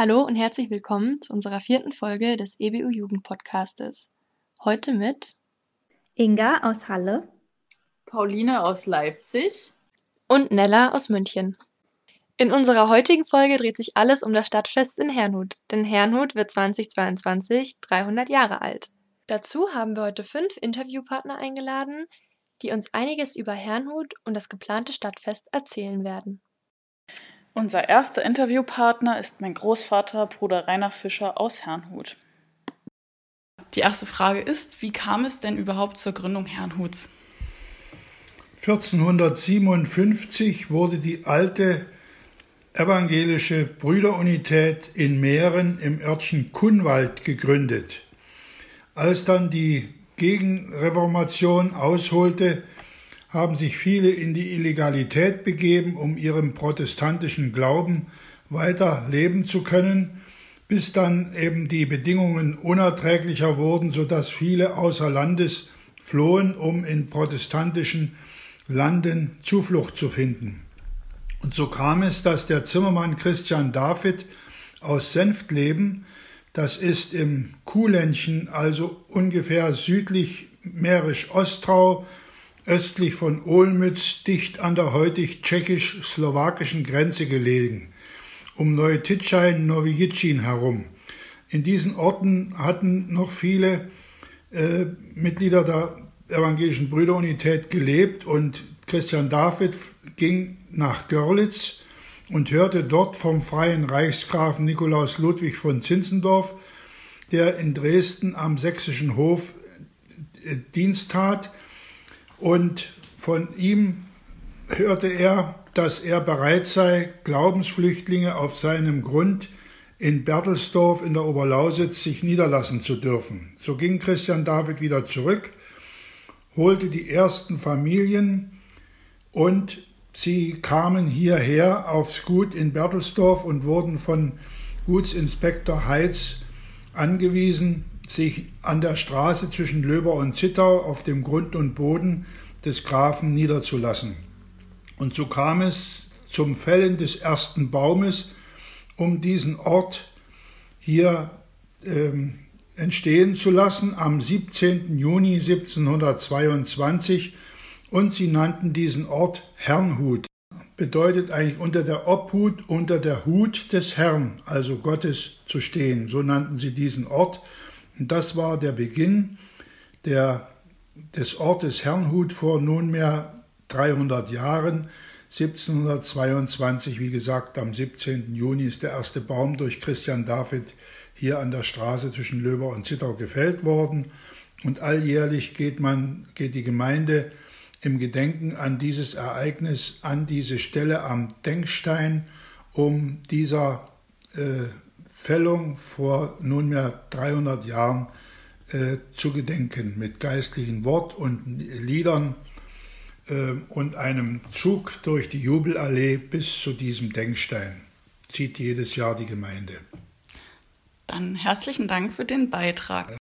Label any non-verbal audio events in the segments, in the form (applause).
Hallo und herzlich willkommen zu unserer vierten Folge des EBU Jugendpodcastes. Heute mit Inga aus Halle, Pauline aus Leipzig und Nella aus München. In unserer heutigen Folge dreht sich alles um das Stadtfest in Herrnhut, denn Herrnhut wird 2022 300 Jahre alt. Dazu haben wir heute fünf Interviewpartner eingeladen, die uns einiges über Herrnhut und das geplante Stadtfest erzählen werden. Unser erster Interviewpartner ist mein Großvater, Bruder Rainer Fischer aus Herrnhut. Die erste Frage ist, wie kam es denn überhaupt zur Gründung Herrnhuts? 1457 wurde die alte evangelische Brüderunität in Mähren im Örtchen Kunwald gegründet. Als dann die Gegenreformation ausholte, haben sich viele in die Illegalität begeben, um ihrem protestantischen Glauben weiter leben zu können, bis dann eben die Bedingungen unerträglicher wurden, sodass viele außer Landes flohen, um in protestantischen Landen Zuflucht zu finden. Und so kam es, dass der Zimmermann Christian David aus Senftleben, das ist im Kuhländchen, also ungefähr südlich Mährisch-Ostrau, östlich von Olmütz, dicht an der heutig tschechisch-slowakischen Grenze gelegen, um Neutitschein, Nowijitschin herum. In diesen Orten hatten noch viele äh, Mitglieder der evangelischen Brüderunität gelebt und Christian David ging nach Görlitz und hörte dort vom freien Reichsgrafen Nikolaus Ludwig von Zinzendorf, der in Dresden am sächsischen Hof äh, Dienst tat, und von ihm hörte er, dass er bereit sei, Glaubensflüchtlinge auf seinem Grund in Bertelsdorf in der Oberlausitz sich niederlassen zu dürfen. So ging Christian David wieder zurück, holte die ersten Familien und sie kamen hierher aufs Gut in Bertelsdorf und wurden von Gutsinspektor Heitz angewiesen, sich an der Straße zwischen Löber und Zittau auf dem Grund und Boden des Grafen niederzulassen. Und so kam es zum Fällen des ersten Baumes, um diesen Ort hier ähm, entstehen zu lassen am 17. Juni 1722 und sie nannten diesen Ort Herrnhut. Bedeutet eigentlich unter der Obhut, unter der Hut des Herrn, also Gottes zu stehen. So nannten sie diesen Ort und das war der Beginn der, des Ortes Herrnhut vor nunmehr 300 Jahren. 1722, wie gesagt, am 17. Juni ist der erste Baum durch Christian David hier an der Straße zwischen Löber und Zittau gefällt worden. Und alljährlich geht, man, geht die Gemeinde im Gedenken an dieses Ereignis an diese Stelle am Denkstein, um dieser äh, Fällung vor nunmehr 300 Jahren äh, zu gedenken mit geistlichen Wort und Liedern äh, und einem Zug durch die Jubelallee bis zu diesem Denkstein. Zieht jedes Jahr die Gemeinde. Dann herzlichen Dank für den Beitrag.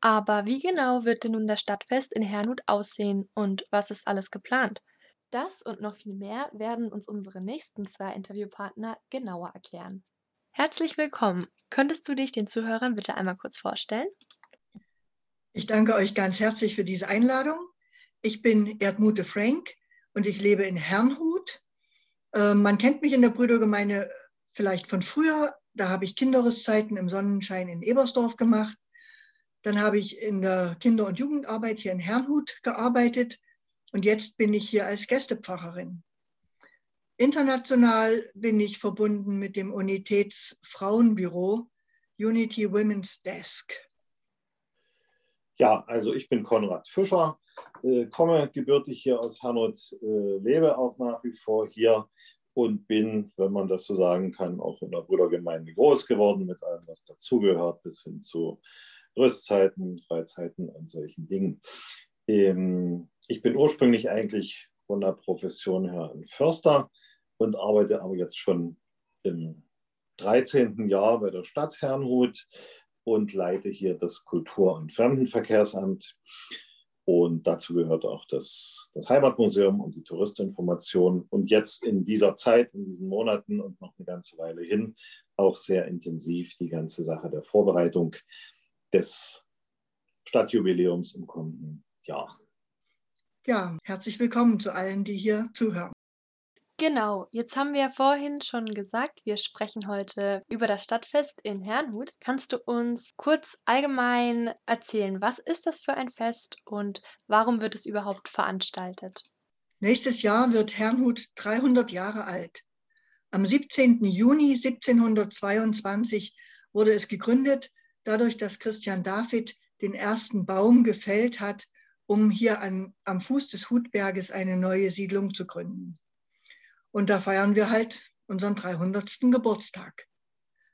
Aber wie genau wird denn nun das Stadtfest in Herrnhut aussehen und was ist alles geplant? Das und noch viel mehr werden uns unsere nächsten zwei Interviewpartner genauer erklären. Herzlich willkommen. Könntest du dich den Zuhörern bitte einmal kurz vorstellen? Ich danke euch ganz herzlich für diese Einladung. Ich bin Erdmute Frank und ich lebe in Herrnhut. Äh, man kennt mich in der Brüdergemeinde vielleicht von früher. Da habe ich Kinderreszeiten im Sonnenschein in Ebersdorf gemacht. Dann habe ich in der Kinder- und Jugendarbeit hier in Herrnhut gearbeitet und jetzt bin ich hier als Gästepfarrerin. International bin ich verbunden mit dem Unitätsfrauenbüro Unity Women's Desk. Ja, also ich bin Konrad Fischer, äh, komme gebürtig hier aus Hernot, äh, lebe auch nach wie vor hier und bin, wenn man das so sagen kann, auch in der Brüdergemeinde groß geworden mit allem, was dazugehört, bis hin zu Rüstzeiten, Freizeiten und solchen Dingen. Ähm, ich bin ursprünglich eigentlich von der Profession her ein Förster und arbeite aber jetzt schon im 13. Jahr bei der Stadt Herrnhut und leite hier das Kultur- und Fremdenverkehrsamt. Und dazu gehört auch das, das Heimatmuseum und die Touristinformation. Und jetzt in dieser Zeit, in diesen Monaten und noch eine ganze Weile hin, auch sehr intensiv die ganze Sache der Vorbereitung des Stadtjubiläums im kommenden Jahr. Ja, herzlich willkommen zu allen, die hier zuhören. Genau, jetzt haben wir ja vorhin schon gesagt, wir sprechen heute über das Stadtfest in Herrnhut. Kannst du uns kurz allgemein erzählen, was ist das für ein Fest und warum wird es überhaupt veranstaltet? Nächstes Jahr wird Herrnhut 300 Jahre alt. Am 17. Juni 1722 wurde es gegründet, dadurch, dass Christian David den ersten Baum gefällt hat, um hier an, am Fuß des Hutberges eine neue Siedlung zu gründen. Und da feiern wir halt unseren 300. Geburtstag.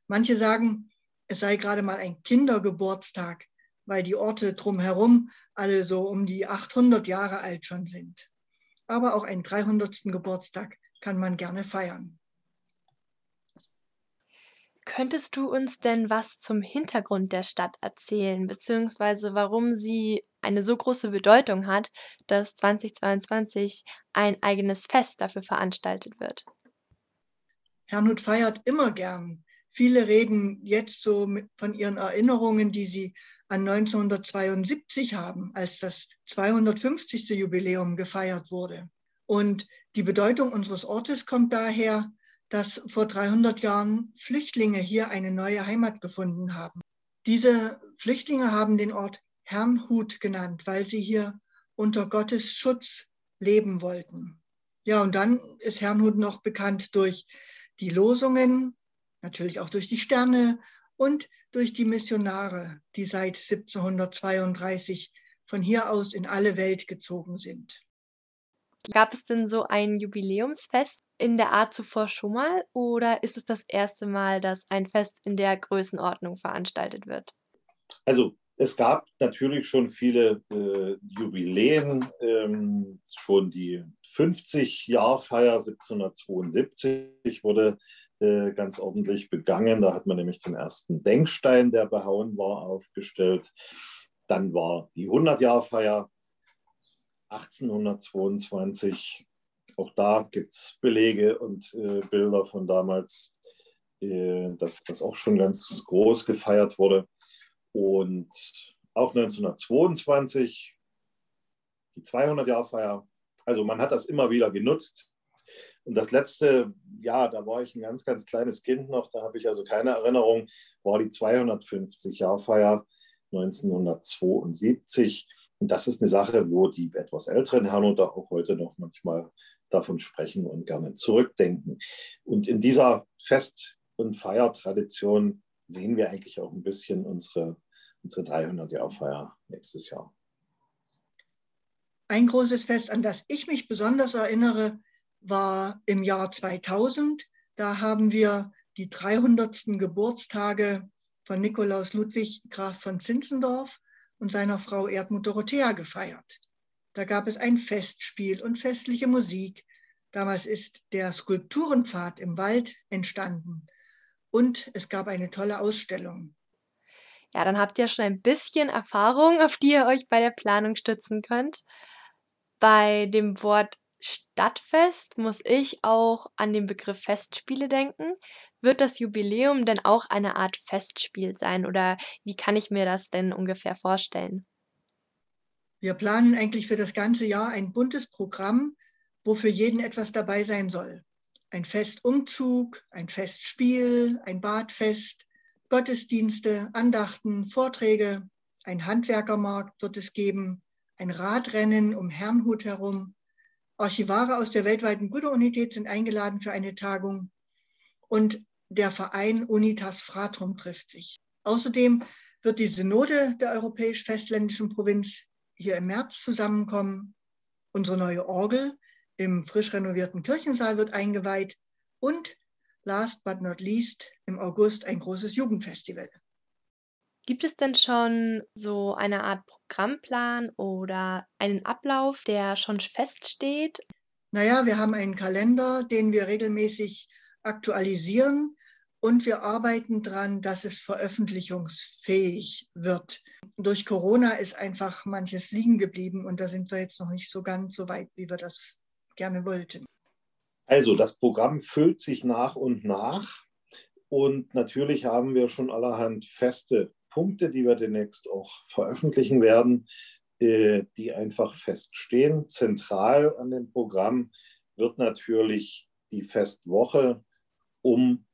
Manche sagen, es sei gerade mal ein Kindergeburtstag, weil die Orte drumherum alle so um die 800 Jahre alt schon sind. Aber auch einen 300. Geburtstag kann man gerne feiern. Könntest du uns denn was zum Hintergrund der Stadt erzählen, beziehungsweise warum sie eine so große Bedeutung hat, dass 2022 ein eigenes Fest dafür veranstaltet wird? Herrnhut feiert immer gern. Viele reden jetzt so von ihren Erinnerungen, die sie an 1972 haben, als das 250. Jubiläum gefeiert wurde. Und die Bedeutung unseres Ortes kommt daher, dass vor 300 Jahren Flüchtlinge hier eine neue Heimat gefunden haben. Diese Flüchtlinge haben den Ort Herrnhut genannt, weil sie hier unter Gottes Schutz leben wollten. Ja, und dann ist Herrnhut noch bekannt durch die Losungen, natürlich auch durch die Sterne und durch die Missionare, die seit 1732 von hier aus in alle Welt gezogen sind. Gab es denn so ein Jubiläumsfest in der Art zuvor schon mal oder ist es das erste Mal, dass ein Fest in der Größenordnung veranstaltet wird? Also es gab natürlich schon viele äh, Jubiläen, ähm, schon die 50-Jahr-Feier 1772 wurde äh, ganz ordentlich begangen. Da hat man nämlich den ersten Denkstein, der behauen war, aufgestellt. Dann war die 100-Jahr-Feier 1822. Auch da gibt es Belege und äh, Bilder von damals, äh, dass das auch schon ganz groß gefeiert wurde. Und auch 1922 die 200-Jahr-Feier. Also man hat das immer wieder genutzt. Und das letzte, ja, da war ich ein ganz, ganz kleines Kind noch, da habe ich also keine Erinnerung, war die 250-Jahr-Feier 1972. Und das ist eine Sache, wo die etwas älteren Herrnoter auch heute noch manchmal davon sprechen und gerne zurückdenken. Und in dieser Fest- und Feiertradition sehen wir eigentlich auch ein bisschen unsere unsere 300-Jahr-Feier nächstes Jahr. Ein großes Fest, an das ich mich besonders erinnere, war im Jahr 2000. Da haben wir die 300. Geburtstage von Nikolaus Ludwig Graf von Zinzendorf und seiner Frau Erdmut Dorothea gefeiert. Da gab es ein Festspiel und festliche Musik. Damals ist der Skulpturenpfad im Wald entstanden und es gab eine tolle Ausstellung. Ja, dann habt ihr schon ein bisschen Erfahrung, auf die ihr euch bei der Planung stützen könnt. Bei dem Wort Stadtfest muss ich auch an den Begriff Festspiele denken. Wird das Jubiläum denn auch eine Art Festspiel sein oder wie kann ich mir das denn ungefähr vorstellen? Wir planen eigentlich für das ganze Jahr ein buntes Programm, wo für jeden etwas dabei sein soll. Ein Festumzug, ein Festspiel, ein Badfest, Gottesdienste, Andachten, Vorträge, ein Handwerkermarkt wird es geben, ein Radrennen um Herrnhut herum. Archivare aus der weltweiten Brüderunität sind eingeladen für eine Tagung und der Verein Unitas Fratrum trifft sich. Außerdem wird die Synode der europäisch-festländischen Provinz hier im März zusammenkommen. Unsere neue Orgel im frisch renovierten Kirchensaal wird eingeweiht und last but not least im August ein großes Jugendfestival. Gibt es denn schon so eine Art Programmplan oder einen Ablauf, der schon feststeht? Naja, wir haben einen Kalender, den wir regelmäßig aktualisieren und wir arbeiten daran, dass es veröffentlichungsfähig wird. Durch Corona ist einfach manches liegen geblieben und da sind wir jetzt noch nicht so ganz so weit, wie wir das gerne wollten. Also das Programm füllt sich nach und nach und natürlich haben wir schon allerhand feste Punkte, die wir demnächst auch veröffentlichen werden, äh, die einfach feststehen. Zentral an dem Programm wird natürlich die Festwoche um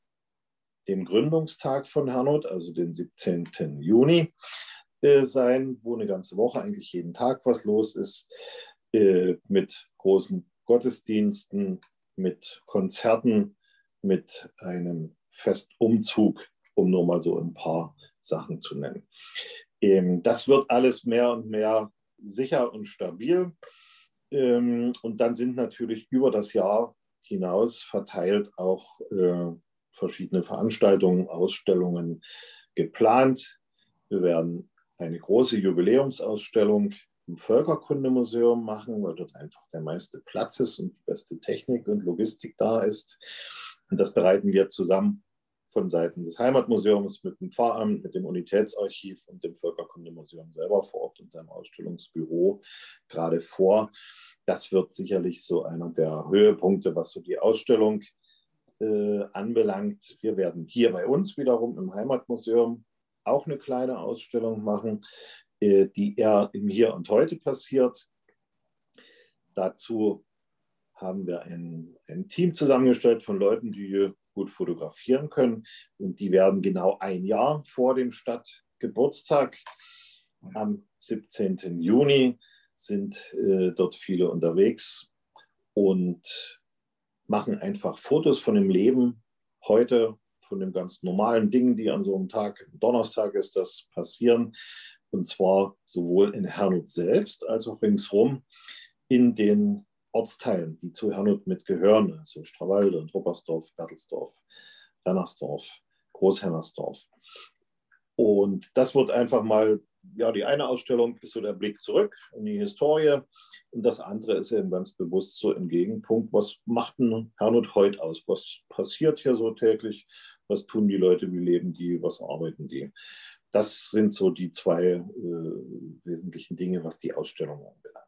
den Gründungstag von Hernot, also den 17. Juni, äh, sein, wo eine ganze Woche eigentlich jeden Tag was los ist, äh, mit großen Gottesdiensten, mit Konzerten, mit einem Festumzug, um nur mal so ein paar Sachen zu nennen. Ähm, das wird alles mehr und mehr sicher und stabil. Ähm, und dann sind natürlich über das Jahr hinaus verteilt auch äh, verschiedene Veranstaltungen, Ausstellungen geplant. Wir werden eine große Jubiläumsausstellung im Völkerkundemuseum machen, weil dort einfach der meiste Platz ist und die beste Technik und Logistik da ist. Und das bereiten wir zusammen von Seiten des Heimatmuseums mit dem Pfarramt, mit dem Unitätsarchiv und dem Völkerkundemuseum selber vor Ort und einem Ausstellungsbüro gerade vor. Das wird sicherlich so einer der Höhepunkte, was so die Ausstellung äh, anbelangt. Wir werden hier bei uns wiederum im Heimatmuseum auch eine kleine Ausstellung machen, äh, die eher im Hier und Heute passiert. Dazu haben wir ein, ein Team zusammengestellt von Leuten, die gut fotografieren können. Und die werden genau ein Jahr vor dem Stadtgeburtstag am 17. Juni sind äh, dort viele unterwegs und machen einfach Fotos von dem Leben heute, von den ganz normalen Dingen, die an so einem Tag, Donnerstag ist das, passieren. Und zwar sowohl in Hernut selbst als auch ringsherum in den Ortsteilen, die zu Hernut mitgehören, also Strawalde und Ruppersdorf, Bertelsdorf, Rennersdorf, Großhennersdorf. Und das wird einfach mal, ja, die eine Ausstellung ist so der Blick zurück in die Historie und das andere ist eben ganz bewusst so im Gegenpunkt, was macht ein Hernut heute aus? Was passiert hier so täglich? Was tun die Leute? Wie leben die? Was arbeiten die? Das sind so die zwei äh, wesentlichen Dinge, was die Ausstellung anbelangt.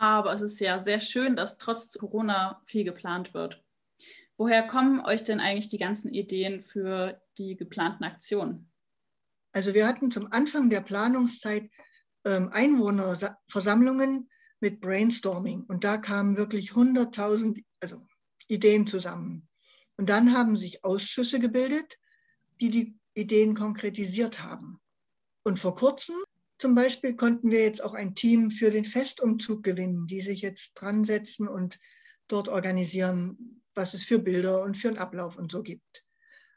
Aber es ist ja sehr schön, dass trotz Corona viel geplant wird. Woher kommen euch denn eigentlich die ganzen Ideen für die geplanten Aktionen? Also wir hatten zum Anfang der Planungszeit ähm, Einwohnerversammlungen mit Brainstorming und da kamen wirklich 100.000 also Ideen zusammen. Und dann haben sich Ausschüsse gebildet, die die Ideen konkretisiert haben. Und vor kurzem zum Beispiel konnten wir jetzt auch ein Team für den Festumzug gewinnen, die sich jetzt dran setzen und dort organisieren, was es für Bilder und für einen Ablauf und so gibt.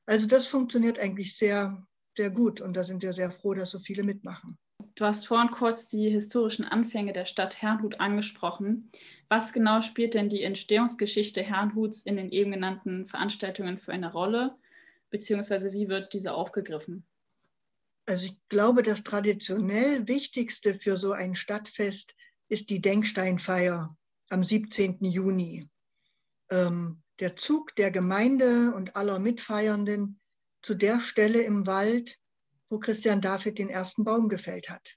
Also das funktioniert eigentlich sehr, sehr gut und da sind wir sehr froh, dass so viele mitmachen. Du hast vorhin kurz die historischen Anfänge der Stadt Herrnhut angesprochen. Was genau spielt denn die Entstehungsgeschichte Herrnhuts in den eben genannten Veranstaltungen für eine Rolle, beziehungsweise wie wird diese aufgegriffen? Also ich glaube, das traditionell Wichtigste für so ein Stadtfest ist die Denksteinfeier am 17. Juni. Ähm, der Zug der Gemeinde und aller Mitfeiernden zu der Stelle im Wald, wo Christian David den ersten Baum gefällt hat.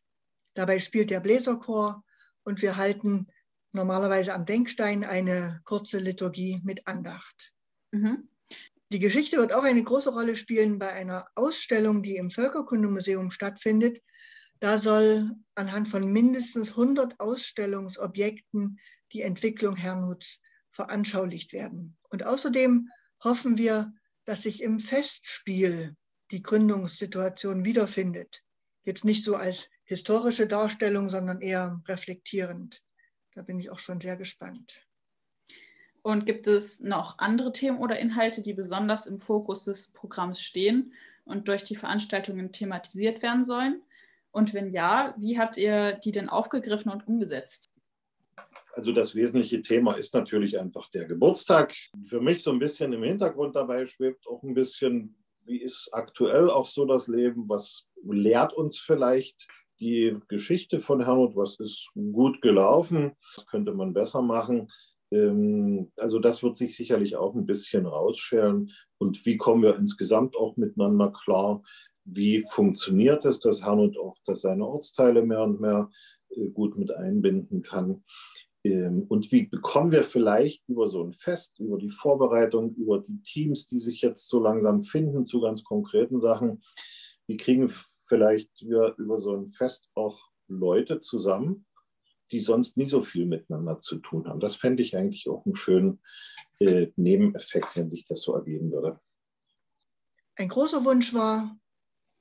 Dabei spielt der Bläserchor und wir halten normalerweise am Denkstein eine kurze Liturgie mit Andacht. Mhm. Die Geschichte wird auch eine große Rolle spielen bei einer Ausstellung, die im Völkerkundemuseum stattfindet. Da soll anhand von mindestens 100 Ausstellungsobjekten die Entwicklung Herrnhuts veranschaulicht werden. Und außerdem hoffen wir, dass sich im Festspiel die Gründungssituation wiederfindet. Jetzt nicht so als historische Darstellung, sondern eher reflektierend. Da bin ich auch schon sehr gespannt. Und gibt es noch andere Themen oder Inhalte, die besonders im Fokus des Programms stehen und durch die Veranstaltungen thematisiert werden sollen? Und wenn ja, wie habt ihr die denn aufgegriffen und umgesetzt? Also das wesentliche Thema ist natürlich einfach der Geburtstag. Für mich so ein bisschen im Hintergrund dabei schwebt auch ein bisschen, wie ist aktuell auch so das Leben? Was lehrt uns vielleicht die Geschichte von Herrn Was ist gut gelaufen? Was könnte man besser machen? Ähm, also das wird sich sicherlich auch ein bisschen rausschälen. Und wie kommen wir insgesamt auch miteinander klar? Wie funktioniert es, dass Herrnhut auch dass seine Ortsteile mehr und mehr äh, gut mit einbinden kann? Ähm, und wie bekommen wir vielleicht über so ein Fest, über die Vorbereitung, über die Teams, die sich jetzt so langsam finden zu ganz konkreten Sachen, wie kriegen vielleicht wir über so ein Fest auch Leute zusammen, die sonst nie so viel miteinander zu tun haben. Das fände ich eigentlich auch einen schönen äh, Nebeneffekt, wenn sich das so ergeben würde. Ein großer Wunsch war,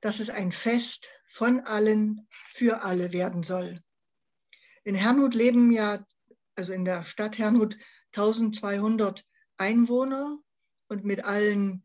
dass es ein Fest von allen für alle werden soll. In Herrnhut leben ja, also in der Stadt Herrnhut, 1200 Einwohner und mit allen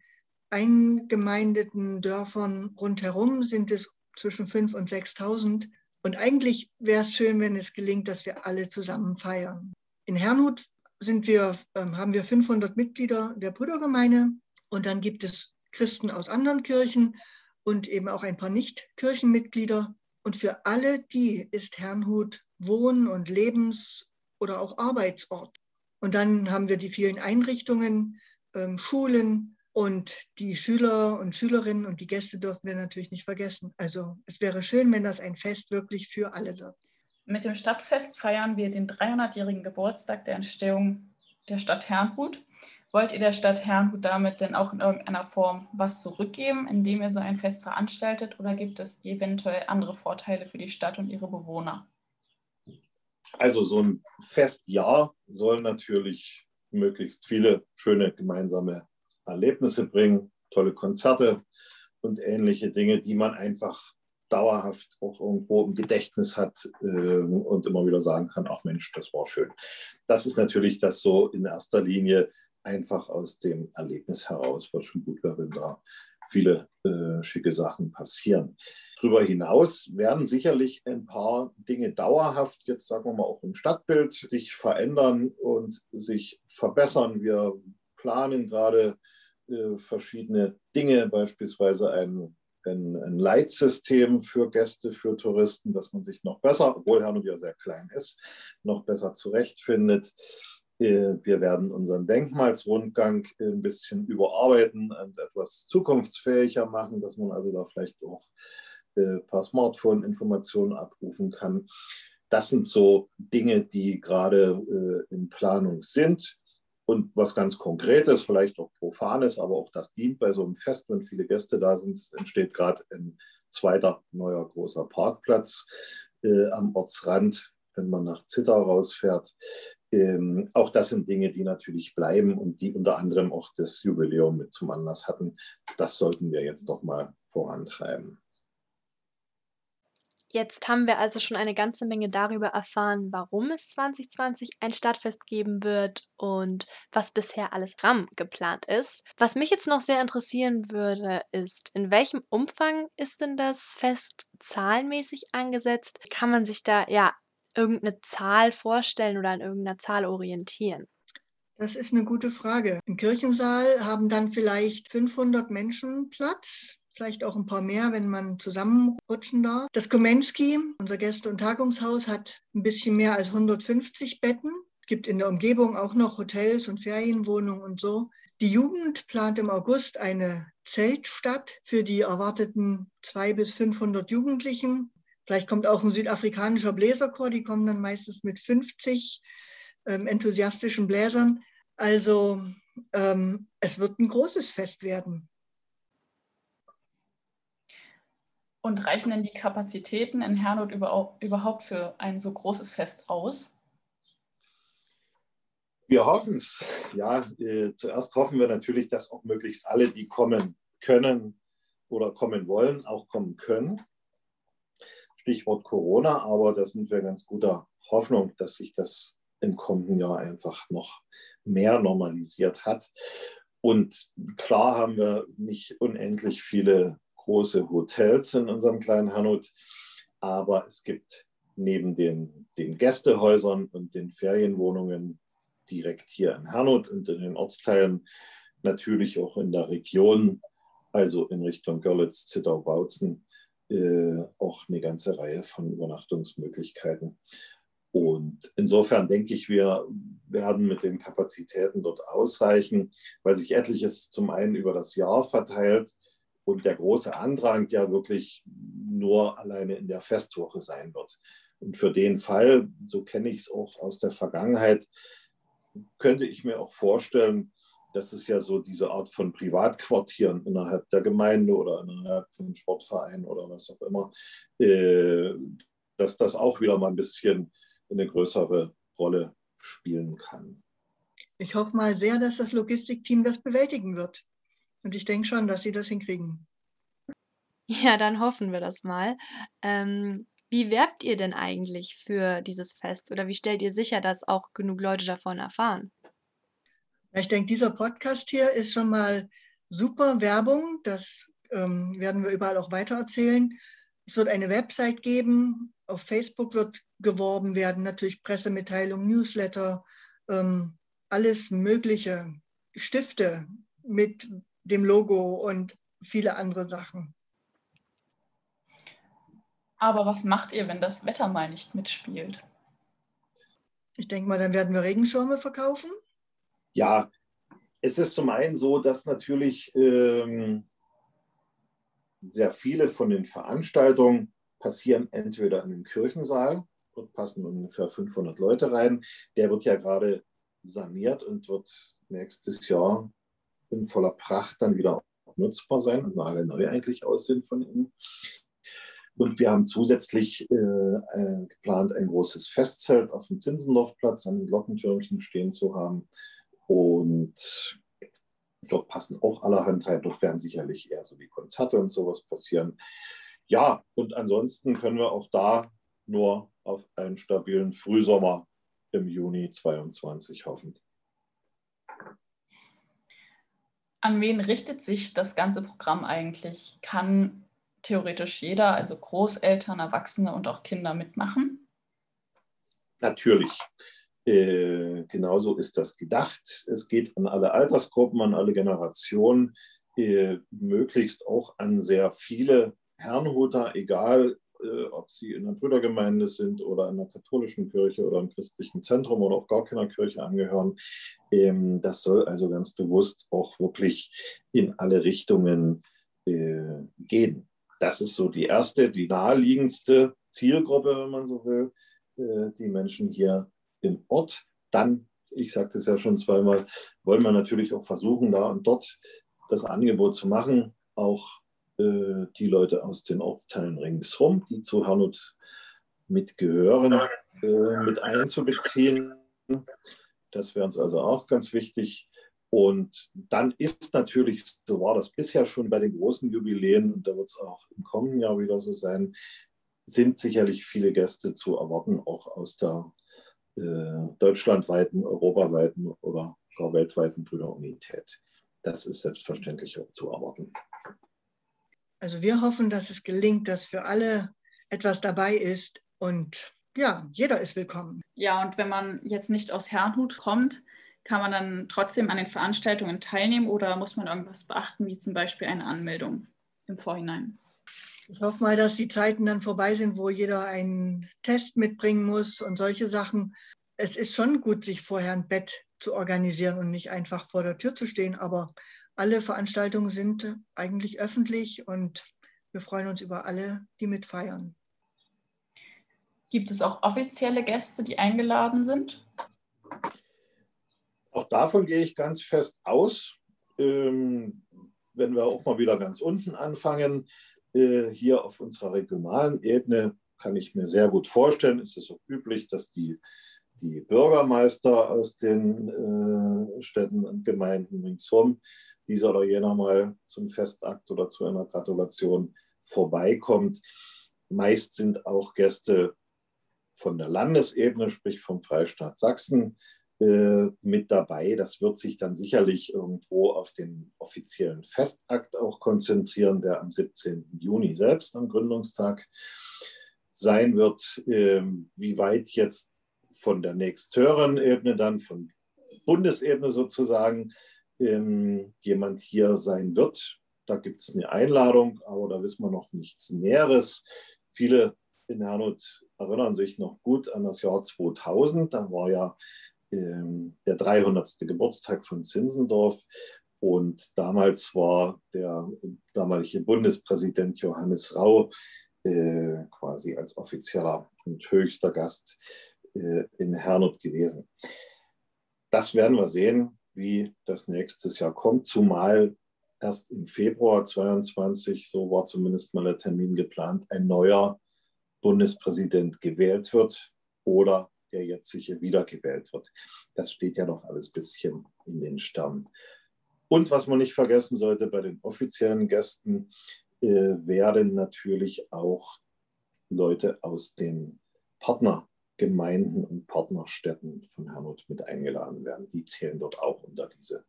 eingemeindeten Dörfern rundherum sind es zwischen 5.000 und 6.000. Und eigentlich wäre es schön, wenn es gelingt, dass wir alle zusammen feiern. In Herrnhut sind wir, äh, haben wir 500 Mitglieder der Brüdergemeinde und dann gibt es Christen aus anderen Kirchen und eben auch ein paar Nicht-Kirchenmitglieder. Und für alle die ist Herrnhut Wohn- und Lebens- oder auch Arbeitsort. Und dann haben wir die vielen Einrichtungen, ähm, Schulen, und die Schüler und Schülerinnen und die Gäste dürfen wir natürlich nicht vergessen. Also es wäre schön, wenn das ein Fest wirklich für alle wird. Mit dem Stadtfest feiern wir den 300-jährigen Geburtstag der Entstehung der Stadt Herrnhut. Wollt ihr der Stadt Herrnhut damit denn auch in irgendeiner Form was zurückgeben, indem ihr so ein Fest veranstaltet, oder gibt es eventuell andere Vorteile für die Stadt und ihre Bewohner? Also so ein Festjahr soll natürlich möglichst viele schöne gemeinsame Erlebnisse bringen, tolle Konzerte und ähnliche Dinge, die man einfach dauerhaft auch irgendwo im Gedächtnis hat äh, und immer wieder sagen kann, ach Mensch, das war schön. Das ist natürlich das so in erster Linie einfach aus dem Erlebnis heraus, was schon gut wäre, wenn da viele äh, schicke Sachen passieren. Darüber hinaus werden sicherlich ein paar Dinge dauerhaft, jetzt sagen wir mal auch im Stadtbild, sich verändern und sich verbessern. Wir planen gerade äh, verschiedene Dinge, beispielsweise ein, ein, ein, Leitsystem für Gäste, für Touristen, dass man sich noch besser, obwohl ja sehr klein ist, noch besser zurechtfindet. Äh, wir werden unseren Denkmalsrundgang ein bisschen überarbeiten und etwas zukunftsfähiger machen, dass man also da vielleicht auch ein äh, paar Smartphone-Informationen abrufen kann. Das sind so Dinge, die gerade in Planung sind. Und was ganz Konkretes, vielleicht auch Profanes, aber auch das dient bei so einem Fest, wenn viele Gäste da sind, entsteht gerade ein zweiter neuer großer Parkplatz äh, am Ortsrand, wenn man nach Zittau rausfährt. Ähm, auch das sind Dinge, die natürlich bleiben und die unter anderem auch das Jubiläum mit zum Anlass hatten. Das sollten wir jetzt doch mal vorantreiben. Jetzt haben wir also schon eine ganze Menge darüber erfahren, warum es 2020 ein Stadtfest geben wird und was bisher alles RAM geplant ist. Was mich jetzt noch sehr interessieren würde, ist, in welchem Umfang ist denn das Fest zahlenmäßig angesetzt? Kann man sich da ja irgendeine Zahl vorstellen oder an irgendeiner Zahl orientieren? Das ist eine gute Frage. Im Kirchensaal haben dann vielleicht 500 Menschen Platz vielleicht auch ein paar mehr, wenn man zusammenrutschen darf. Das Komensky, unser Gäste- und Tagungshaus, hat ein bisschen mehr als 150 Betten. Es gibt in der Umgebung auch noch Hotels und Ferienwohnungen und so. Die Jugend plant im August eine Zeltstadt für die erwarteten 200 bis 500 Jugendlichen. Vielleicht kommt auch ein südafrikanischer Bläserchor, die kommen dann meistens mit 50 ähm, enthusiastischen Bläsern. Also ähm, es wird ein großes Fest werden. Und reichen denn die Kapazitäten in Hernot überhaupt für ein so großes Fest aus? Wir hoffen es. Ja, äh, zuerst hoffen wir natürlich, dass auch möglichst alle, die kommen können oder kommen wollen, auch kommen können. Stichwort Corona, aber da sind wir ganz guter Hoffnung, dass sich das im kommenden Jahr einfach noch mehr normalisiert hat. Und klar haben wir nicht unendlich viele große Hotels in unserem kleinen Hanut, aber es gibt neben den, den Gästehäusern und den Ferienwohnungen direkt hier in Hanut und in den Ortsteilen, natürlich auch in der Region, also in Richtung Görlitz, Zittau, Bautzen, äh, auch eine ganze Reihe von Übernachtungsmöglichkeiten. Und insofern denke ich, wir werden mit den Kapazitäten dort ausreichen, weil sich etliches zum einen über das Jahr verteilt und der große Andrang ja wirklich nur alleine in der Festwoche sein wird. Und für den Fall, so kenne ich es auch aus der Vergangenheit, könnte ich mir auch vorstellen, dass es ja so diese Art von Privatquartieren innerhalb der Gemeinde oder innerhalb von Sportvereinen oder was auch immer, äh, dass das auch wieder mal ein bisschen eine größere Rolle spielen kann. Ich hoffe mal sehr, dass das Logistikteam das bewältigen wird. Und ich denke schon, dass sie das hinkriegen. (laughs) Ja, dann hoffen wir das mal. Ähm, wie werbt ihr denn eigentlich für dieses Fest oder wie stellt ihr sicher, dass auch genug Leute davon erfahren? Ich denke, dieser Podcast hier ist schon mal super Werbung. Das ähm, werden wir überall auch weitererzählen. Es wird eine Website geben. Auf Facebook wird geworben werden, natürlich Pressemitteilungen, Newsletter, ähm, alles Mögliche, Stifte mit dem Logo und viele andere Sachen. Aber was macht ihr, wenn das Wetter mal nicht mitspielt? Ich denke mal, dann werden wir Regenschirme verkaufen. Ja, es ist zum einen so, dass natürlich ähm, sehr viele von den Veranstaltungen passieren entweder in einem Kirchensaal, dort passen ungefähr 500 Leute rein. Der wird ja gerade saniert und wird nächstes Jahr in voller Pracht dann wieder nutzbar sein und alle neu eigentlich aussehen von innen. Und wir haben zusätzlich äh, äh, geplant, ein großes Festzelt auf dem Zinsendorfplatz an den Glockentürmchen stehen zu haben. Und dort passen auch allerhand rein. Dort werden sicherlich eher so die Konzerte und sowas passieren. Ja, und ansonsten können wir auch da nur auf einen stabilen Frühsommer im Juni 2022 hoffen. An wen richtet sich das ganze Programm eigentlich? Kann theoretisch jeder, also Großeltern, Erwachsene und auch Kinder mitmachen? Natürlich. Äh, genauso ist das gedacht. Es geht an alle Altersgruppen, an alle Generationen, äh, möglichst auch an sehr viele Herrnhuter, egal äh, ob sie in einer Brüdergemeinde sind oder in einer katholischen Kirche oder im christlichen Zentrum oder auch gar keiner Kirche angehören. Ähm, das soll also ganz bewusst auch wirklich in alle Richtungen äh, gehen. Das ist so die erste, die naheliegendste Zielgruppe, wenn man so will, äh, die Menschen hier im Ort. Dann, ich sagte es ja schon zweimal, wollen wir natürlich auch versuchen, da und dort das Angebot zu machen, auch äh, die Leute aus den Ortsteilen ringsherum, die zu Hanut mitgehören, äh, mit einzubeziehen. Das wäre uns also auch ganz wichtig. Und dann ist natürlich, so war das bisher schon bei den großen Jubiläen, und da wird es auch im kommenden Jahr wieder so sein, sind sicherlich viele Gäste zu erwarten, auch aus der äh, deutschlandweiten, europaweiten oder gar weltweiten Brüderunität. Das ist selbstverständlich auch zu erwarten. Also wir hoffen, dass es gelingt, dass für alle etwas dabei ist und ja, jeder ist willkommen. Ja, und wenn man jetzt nicht aus Herrnhut kommt, kann man dann trotzdem an den Veranstaltungen teilnehmen oder muss man irgendwas beachten, wie zum Beispiel eine Anmeldung im Vorhinein? Ich hoffe mal, dass die Zeiten dann vorbei sind, wo jeder einen Test mitbringen muss und solche Sachen. Es ist schon gut, sich vorher ein Bett zu organisieren und nicht einfach vor der Tür zu stehen. Aber alle Veranstaltungen sind eigentlich öffentlich und wir freuen uns über alle, die mitfeiern. Gibt es auch offizielle Gäste, die eingeladen sind? Auch davon gehe ich ganz fest aus. Ähm, wenn wir auch mal wieder ganz unten anfangen, äh, hier auf unserer regionalen Ebene, kann ich mir sehr gut vorstellen, ist es auch üblich, dass die, die Bürgermeister aus den äh, Städten und Gemeinden ringsherum dieser oder jener mal zum Festakt oder zu einer Gratulation vorbeikommt. Meist sind auch Gäste von der Landesebene, sprich vom Freistaat Sachsen, äh, mit dabei. Das wird sich dann sicherlich irgendwo auf den offiziellen Festakt auch konzentrieren, der am 17. Juni selbst am Gründungstag sein wird. Ähm, wie weit jetzt von der nächsthöheren Ebene, dann von Bundesebene sozusagen, ähm, jemand hier sein wird. Da gibt es eine Einladung, aber da wissen wir noch nichts Näheres. Viele in Hernut erinnern sich noch gut an das Jahr 2000. Da war ja ähm, der 300. Geburtstag von Zinsendorf. Und damals war der damalige Bundespräsident Johannes Rau äh, quasi als offizieller und höchster Gast äh, in Hernut gewesen. Das werden wir sehen, wie das nächstes Jahr kommt, zumal erst im Februar 22, so war zumindest mal der Termin geplant, ein neuer Bundespräsident gewählt wird oder der jetzige wiedergewählt wird. Das steht ja noch alles ein bisschen in den Sternen. Und was man nicht vergessen sollte bei den offiziellen Gästen, äh, werden natürlich auch Leute aus den Partnergemeinden und Partnerstädten von Hernut mit eingeladen werden. Die zählen dort auch unter diese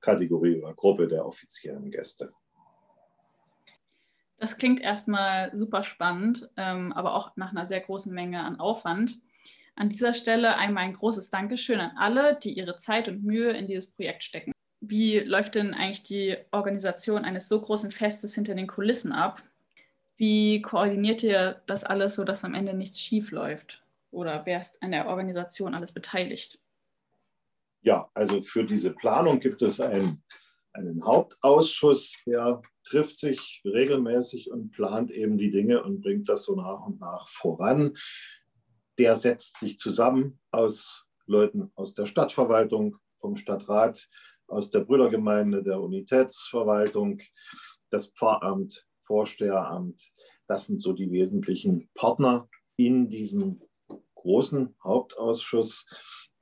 Kategorie oder Gruppe der offiziellen Gäste. Das klingt erstmal super spannend, ähm, aber auch nach einer sehr großen Menge an Aufwand. An dieser Stelle einmal ein großes Dankeschön an alle, die ihre Zeit und Mühe in dieses Projekt stecken. Wie läuft denn eigentlich die Organisation eines so großen Festes hinter den Kulissen ab? Wie koordiniert ihr das alles, sodass am Ende nichts schief läuft? Oder wer ist an der Organisation alles beteiligt? Ja, also für diese Planung gibt es einen, einen Hauptausschuss, der trifft sich regelmäßig und plant eben die Dinge und bringt das so nach und nach voran. Der setzt sich zusammen aus Leuten aus der Stadtverwaltung, vom Stadtrat, aus der Brüdergemeinde, der Unitätsverwaltung, das Pfarramt, Vorsteheramt. Das sind so die wesentlichen Partner in diesem großen Hauptausschuss.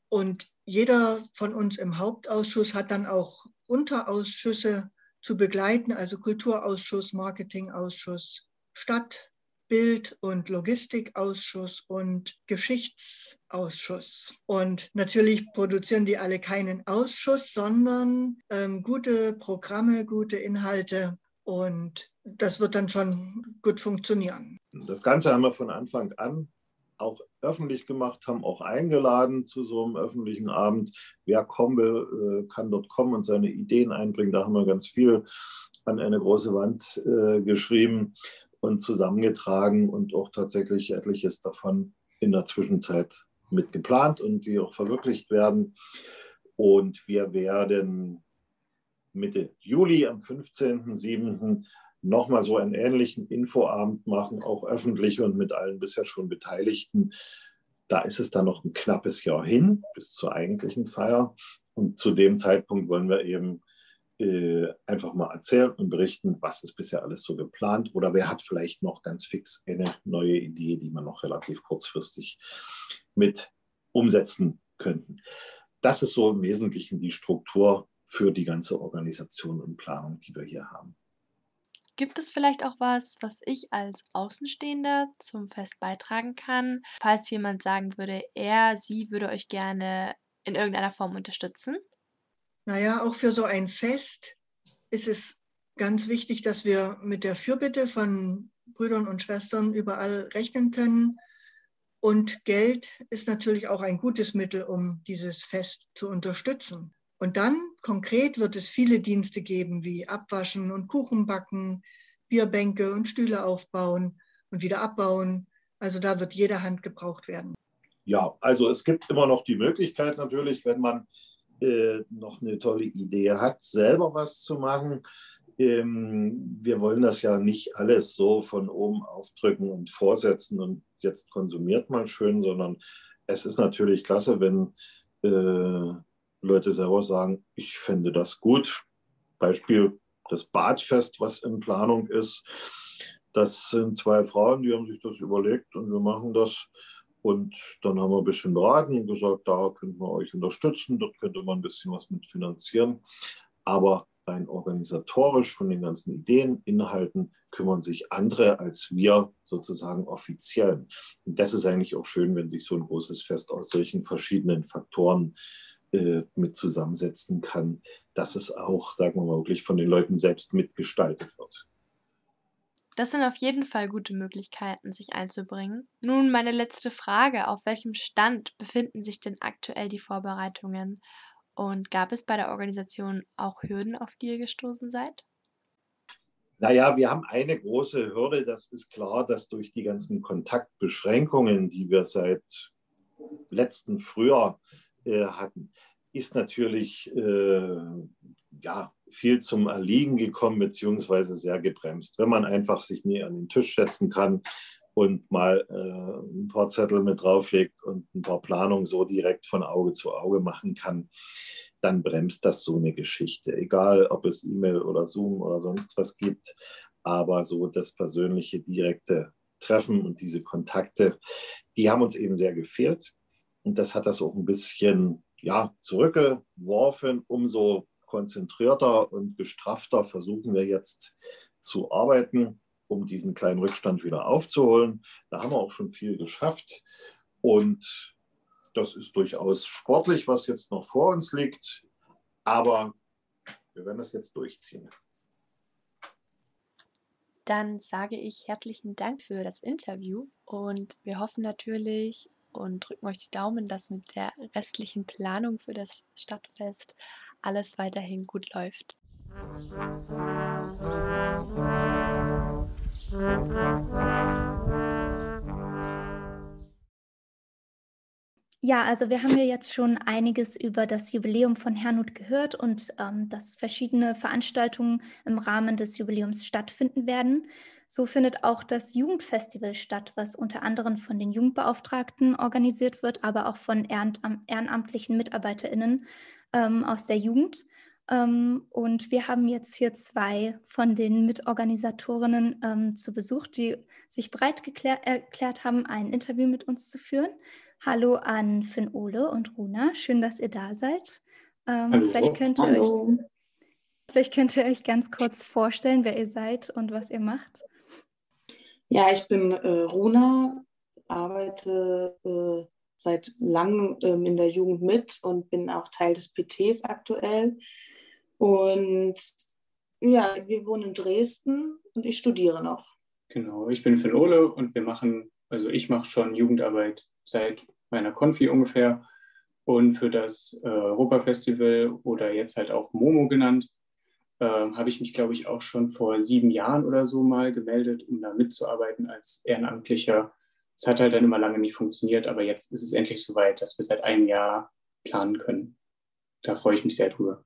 Und jeder von uns im Hauptausschuss hat dann auch Unterausschüsse zu begleiten, also Kulturausschuss, Marketingausschuss, Stadt, Bild- und Logistikausschuss und Geschichtsausschuss. Und natürlich produzieren die alle keinen Ausschuss, sondern ähm, gute Programme, gute Inhalte und das wird dann schon gut funktionieren. Das Ganze haben wir von Anfang an auch öffentlich gemacht, haben auch eingeladen zu so einem öffentlichen Abend. Wer kommen will, äh, kann dort kommen und seine Ideen einbringen. Da haben wir ganz viel an eine große Wand äh, geschrieben und zusammengetragen und auch tatsächlich etliches davon in der Zwischenzeit mit geplant und die auch verwirklicht werden. Und wir werden Mitte Juli am 15.07 nochmal so einen ähnlichen Infoabend machen, auch öffentlich und mit allen bisher schon Beteiligten. Da ist es dann noch ein knappes Jahr hin bis zur eigentlichen Feier. Und zu dem Zeitpunkt wollen wir eben äh, einfach mal erzählen und berichten, was ist bisher alles so geplant oder wer hat vielleicht noch ganz fix eine neue Idee, die man noch relativ kurzfristig mit umsetzen könnten. Das ist so im Wesentlichen die Struktur für die ganze Organisation und Planung, die wir hier haben. Gibt es vielleicht auch was, was ich als Außenstehender zum Fest beitragen kann, falls jemand sagen würde, er, sie würde euch gerne in irgendeiner Form unterstützen? Naja, auch für so ein Fest ist es ganz wichtig, dass wir mit der Fürbitte von Brüdern und Schwestern überall rechnen können. Und Geld ist natürlich auch ein gutes Mittel, um dieses Fest zu unterstützen. Und dann konkret wird es viele Dienste geben, wie Abwaschen und Kuchen backen, Bierbänke und Stühle aufbauen und wieder abbauen. Also da wird jede Hand gebraucht werden. Ja, also es gibt immer noch die Möglichkeit natürlich, wenn man äh, noch eine tolle Idee hat, selber was zu machen. Ähm, wir wollen das ja nicht alles so von oben aufdrücken und vorsetzen und jetzt konsumiert mal schön, sondern es ist natürlich klasse, wenn äh, Leute selber sagen, ich fände das gut. Beispiel das Badfest, was in Planung ist. Das sind zwei Frauen, die haben sich das überlegt und wir machen das. Und dann haben wir ein bisschen beraten und gesagt, da könnten wir euch unterstützen, dort könnte man ein bisschen was mit finanzieren. Aber rein organisatorisch von den ganzen Ideen, Inhalten kümmern sich andere als wir sozusagen offiziell. Und das ist eigentlich auch schön, wenn sich so ein großes Fest aus solchen verschiedenen Faktoren äh, mit zusammensetzen kann, dass es auch, sagen wir mal, wirklich von den Leuten selbst mitgestaltet wird. Das sind auf jeden Fall gute Möglichkeiten, sich einzubringen. Nun meine letzte Frage. Auf welchem Stand befinden sich denn aktuell die Vorbereitungen? Und gab es bei der Organisation auch Hürden, auf die ihr gestoßen seid? Naja, wir haben eine große Hürde, das ist klar, dass durch die ganzen Kontaktbeschränkungen, die wir seit letzten Frühjahr hatten, ist natürlich äh, ja, viel zum Erliegen gekommen, beziehungsweise sehr gebremst. Wenn man einfach sich nie an den Tisch setzen kann und mal äh, ein paar Zettel mit drauflegt und ein paar Planungen so direkt von Auge zu Auge machen kann, dann bremst das so eine Geschichte. Egal, ob es E-Mail oder Zoom oder sonst was gibt, aber so das persönliche, direkte Treffen und diese Kontakte, die haben uns eben sehr gefehlt. Und das hat das auch ein bisschen ja, zurückgeworfen. Umso konzentrierter und gestrafter versuchen wir jetzt zu arbeiten um diesen kleinen Rückstand wieder aufzuholen. Da haben wir auch schon viel geschafft. Und das ist durchaus sportlich, was jetzt noch vor uns liegt. Aber wir werden das jetzt durchziehen. Dann sage ich herzlichen Dank für das Interview und wir hoffen natürlich und drücken euch die Daumen, dass mit der restlichen Planung für das Stadtfest alles weiterhin gut läuft. Ja, also wir haben ja jetzt schon einiges über das Jubiläum von Hernut gehört und ähm, dass verschiedene Veranstaltungen im Rahmen des Jubiläums stattfinden werden. So findet auch das Jugendfestival statt, was unter anderem von den Jugendbeauftragten organisiert wird, aber auch von ehrenamtlichen MitarbeiterInnen ähm, aus der Jugend. Ähm, und wir haben jetzt hier zwei von den Mitorganisatorinnen ähm, zu Besuch, die sich bereit erklärt haben, ein Interview mit uns zu führen. Hallo an Finn Ole und Runa, schön, dass ihr da seid. Ähm, Hallo. Vielleicht, könnt ihr Hallo. Euch, vielleicht könnt ihr euch ganz kurz vorstellen, wer ihr seid und was ihr macht. Ja, ich bin äh, Runa, arbeite äh, seit langem ähm, in der Jugend mit und bin auch Teil des PTs aktuell. Und ja, wir wohnen in Dresden und ich studiere noch. Genau, ich bin Finn Ole und wir machen, also ich mache schon Jugendarbeit seit meiner Konfi ungefähr. Und für das äh, Europafestival oder jetzt halt auch Momo genannt, äh, habe ich mich, glaube ich, auch schon vor sieben Jahren oder so mal gemeldet, um da mitzuarbeiten als Ehrenamtlicher. Es hat halt dann immer lange nicht funktioniert, aber jetzt ist es endlich soweit, dass wir seit einem Jahr planen können. Da freue ich mich sehr drüber.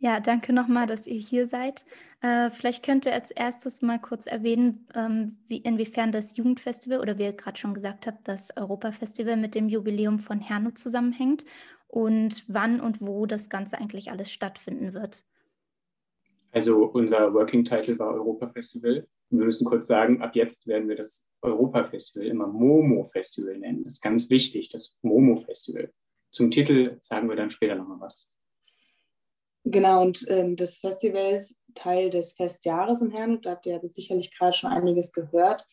Ja, danke nochmal, dass ihr hier seid. Äh, vielleicht könnt ihr als erstes mal kurz erwähnen, ähm, wie, inwiefern das Jugendfestival oder wie ihr gerade schon gesagt habt, das Europafestival mit dem Jubiläum von Herno zusammenhängt und wann und wo das Ganze eigentlich alles stattfinden wird. Also unser Working Title war Europafestival. Wir müssen kurz sagen, ab jetzt werden wir das Europafestival immer Momo Festival nennen. Das ist ganz wichtig, das Momo Festival. Zum Titel sagen wir dann später nochmal was. Genau, und ähm, das Festival ist Teil des Festjahres im Herrn. Da habt ihr sicherlich gerade schon einiges gehört.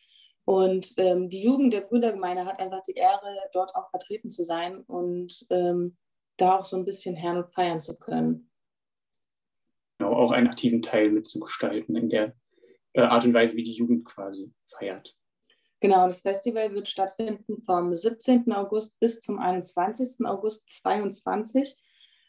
Und ähm, die Jugend der Brüdergemeinde hat einfach die Ehre, dort auch vertreten zu sein und ähm, da auch so ein bisschen Herrn feiern zu können. Genau, auch einen aktiven Teil mitzugestalten in der äh, Art und Weise, wie die Jugend quasi feiert. Genau, und das Festival wird stattfinden vom 17. August bis zum 21. August 2022.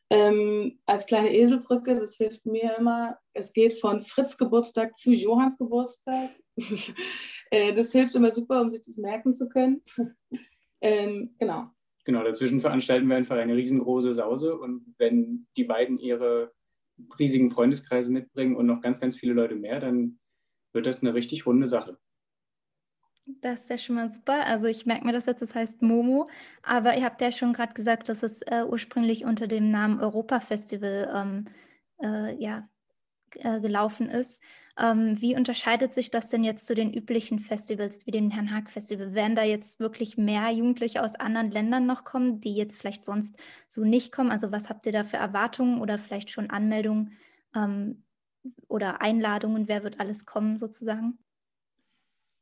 Ähm, als kleine Eselbrücke, das hilft mir immer. Es geht von Fritz Geburtstag zu Johanns Geburtstag. (laughs) äh, das hilft immer super, um sich das merken zu können. (laughs) ähm, genau. Genau, dazwischen veranstalten wir einfach eine riesengroße Sause und wenn die beiden ihre riesigen Freundeskreise mitbringen und noch ganz, ganz viele Leute mehr, dann wird das eine richtig runde Sache. Das ist ja schon mal super. Also ich merke mir das jetzt, das heißt Momo. Aber ihr habt ja schon gerade gesagt, dass es äh, ursprünglich unter dem Namen Europa Festival ähm, äh, ja, äh, gelaufen ist. Ähm, wie unterscheidet sich das denn jetzt zu den üblichen Festivals wie dem Herrn Haag Festival? Werden da jetzt wirklich mehr Jugendliche aus anderen Ländern noch kommen, die jetzt vielleicht sonst so nicht kommen? Also was habt ihr da für Erwartungen oder vielleicht schon Anmeldungen ähm, oder Einladungen? Wer wird alles kommen sozusagen?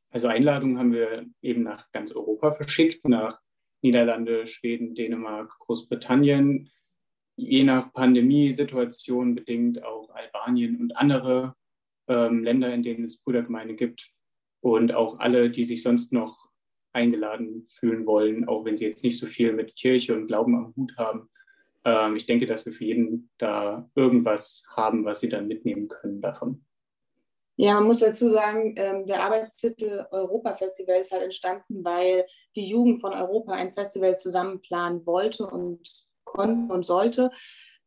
Also Einladungen haben wir eben nach ganz Europa verschickt, nach Niederlande, Schweden, Dänemark, Großbritannien, je nach Pandemiesituation bedingt auch Albanien und andere ähm, Länder, in denen es Brüdergemeinde gibt. Und auch alle, die sich sonst noch eingeladen fühlen wollen, auch wenn sie jetzt nicht so viel mit Kirche und Glauben am Hut haben. Ähm, ich denke, dass wir für jeden da irgendwas haben, was sie dann mitnehmen können davon. Ja, man muss dazu sagen, ähm, der Arbeitstitel Europa Festival ist halt entstanden, weil die Jugend von Europa ein Festival zusammen planen wollte und konnte und sollte.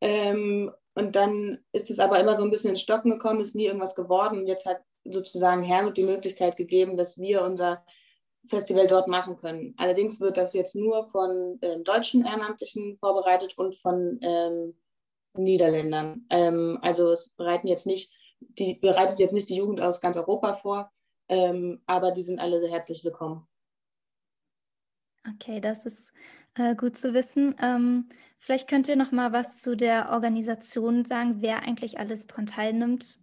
Ähm, und dann ist es aber immer so ein bisschen in Stocken gekommen, ist nie irgendwas geworden. Und jetzt hat sozusagen Herrn die Möglichkeit gegeben, dass wir unser Festival dort machen können. Allerdings wird das jetzt nur von ähm, deutschen Ehrenamtlichen vorbereitet und von ähm, Niederländern. Ähm, also es bereiten jetzt nicht die bereitet jetzt nicht die Jugend aus ganz Europa vor, ähm, aber die sind alle sehr herzlich willkommen. Okay, das ist äh, gut zu wissen. Vielleicht könnt ihr noch mal was zu der Organisation sagen, wer eigentlich alles daran teilnimmt,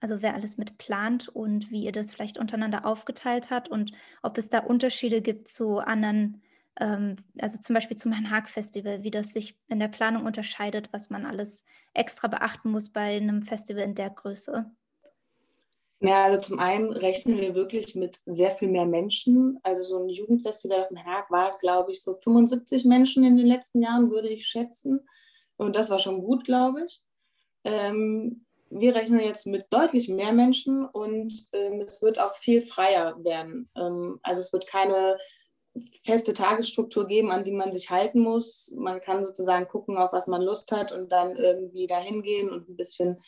also wer alles mit plant und wie ihr das vielleicht untereinander aufgeteilt hat und ob es da Unterschiede gibt zu anderen ähm, also zum Beispiel zum Herrn Haag Festival, wie das sich in der Planung unterscheidet, was man alles extra beachten muss bei einem Festival in der Größe? Ja, also zum einen rechnen wir wirklich mit sehr viel mehr Menschen. Also so ein Jugendfestival auf dem Haag war, glaube ich, so 75 Menschen in den letzten Jahren, würde ich schätzen. Und das war schon gut, glaube ich. Ähm, wir rechnen jetzt mit deutlich mehr Menschen und ähm, es wird auch viel freier werden. Ähm, also es wird keine feste Tagesstruktur geben, an die man sich halten muss. Man kann sozusagen gucken, auf was man Lust hat und dann irgendwie dahin gehen und ein bisschen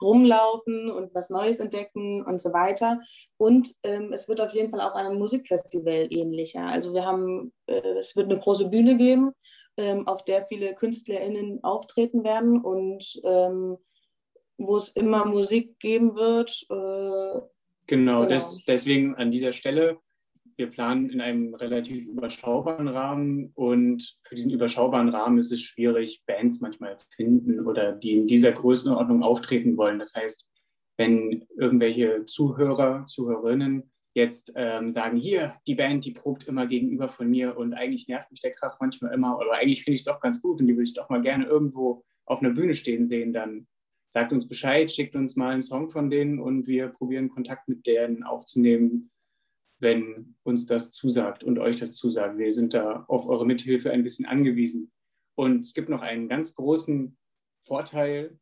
rumlaufen und was Neues entdecken und so weiter. Und ähm, es wird auf jeden Fall auch einem Musikfestival ähnlicher. Also wir haben, äh, es wird eine große Bühne geben, ähm, auf der viele KünstlerInnen auftreten werden und ähm, wo es immer Musik geben wird. Äh, genau, genau. Des, deswegen an dieser Stelle wir planen in einem relativ überschaubaren Rahmen und für diesen überschaubaren Rahmen ist es schwierig, Bands manchmal zu finden oder die in dieser Größenordnung auftreten wollen. Das heißt, wenn irgendwelche Zuhörer, Zuhörerinnen jetzt ähm, sagen, hier, die Band, die probt immer gegenüber von mir und eigentlich nervt mich der Krach manchmal immer, aber eigentlich finde ich es doch ganz gut und die würde ich doch mal gerne irgendwo auf einer Bühne stehen sehen, dann sagt uns Bescheid, schickt uns mal einen Song von denen und wir probieren Kontakt mit denen aufzunehmen wenn uns das zusagt und euch das zusagt. Wir sind da auf eure Mithilfe ein bisschen angewiesen. Und es gibt noch einen ganz großen Vorteil,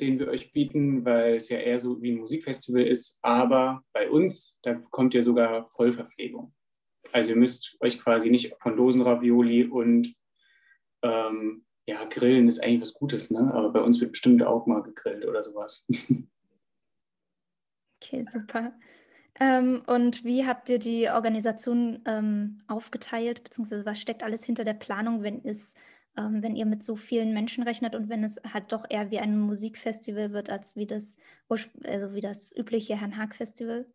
den wir euch bieten, weil es ja eher so wie ein Musikfestival ist. Aber bei uns, da bekommt ihr sogar Vollverpflegung. Also ihr müsst euch quasi nicht von Dosenravioli und ähm, ja, Grillen ist eigentlich was Gutes, ne? aber bei uns wird bestimmt auch mal gegrillt oder sowas. (laughs) Okay, super. Ähm, und wie habt ihr die Organisation ähm, aufgeteilt, beziehungsweise was steckt alles hinter der Planung, wenn es, ähm, wenn ihr mit so vielen Menschen rechnet und wenn es halt doch eher wie ein Musikfestival wird, als wie das, also wie das übliche Herrn Haag Festival?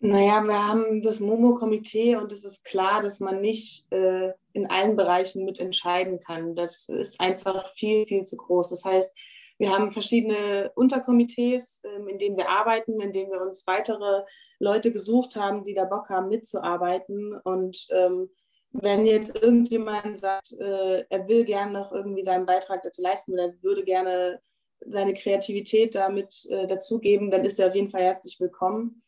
Naja, wir haben das Momo-Komitee und es ist klar, dass man nicht äh, in allen Bereichen mitentscheiden kann. Das ist einfach viel, viel zu groß. Das heißt, wir haben verschiedene Unterkomitees, ähm, in denen wir arbeiten, in denen wir uns weitere Leute gesucht haben, die da Bock haben, mitzuarbeiten. Und ähm, wenn jetzt irgendjemand sagt, äh, er will gerne noch irgendwie seinen Beitrag dazu leisten oder würde gerne seine Kreativität damit äh, dazugeben, dann ist er auf jeden Fall herzlich willkommen.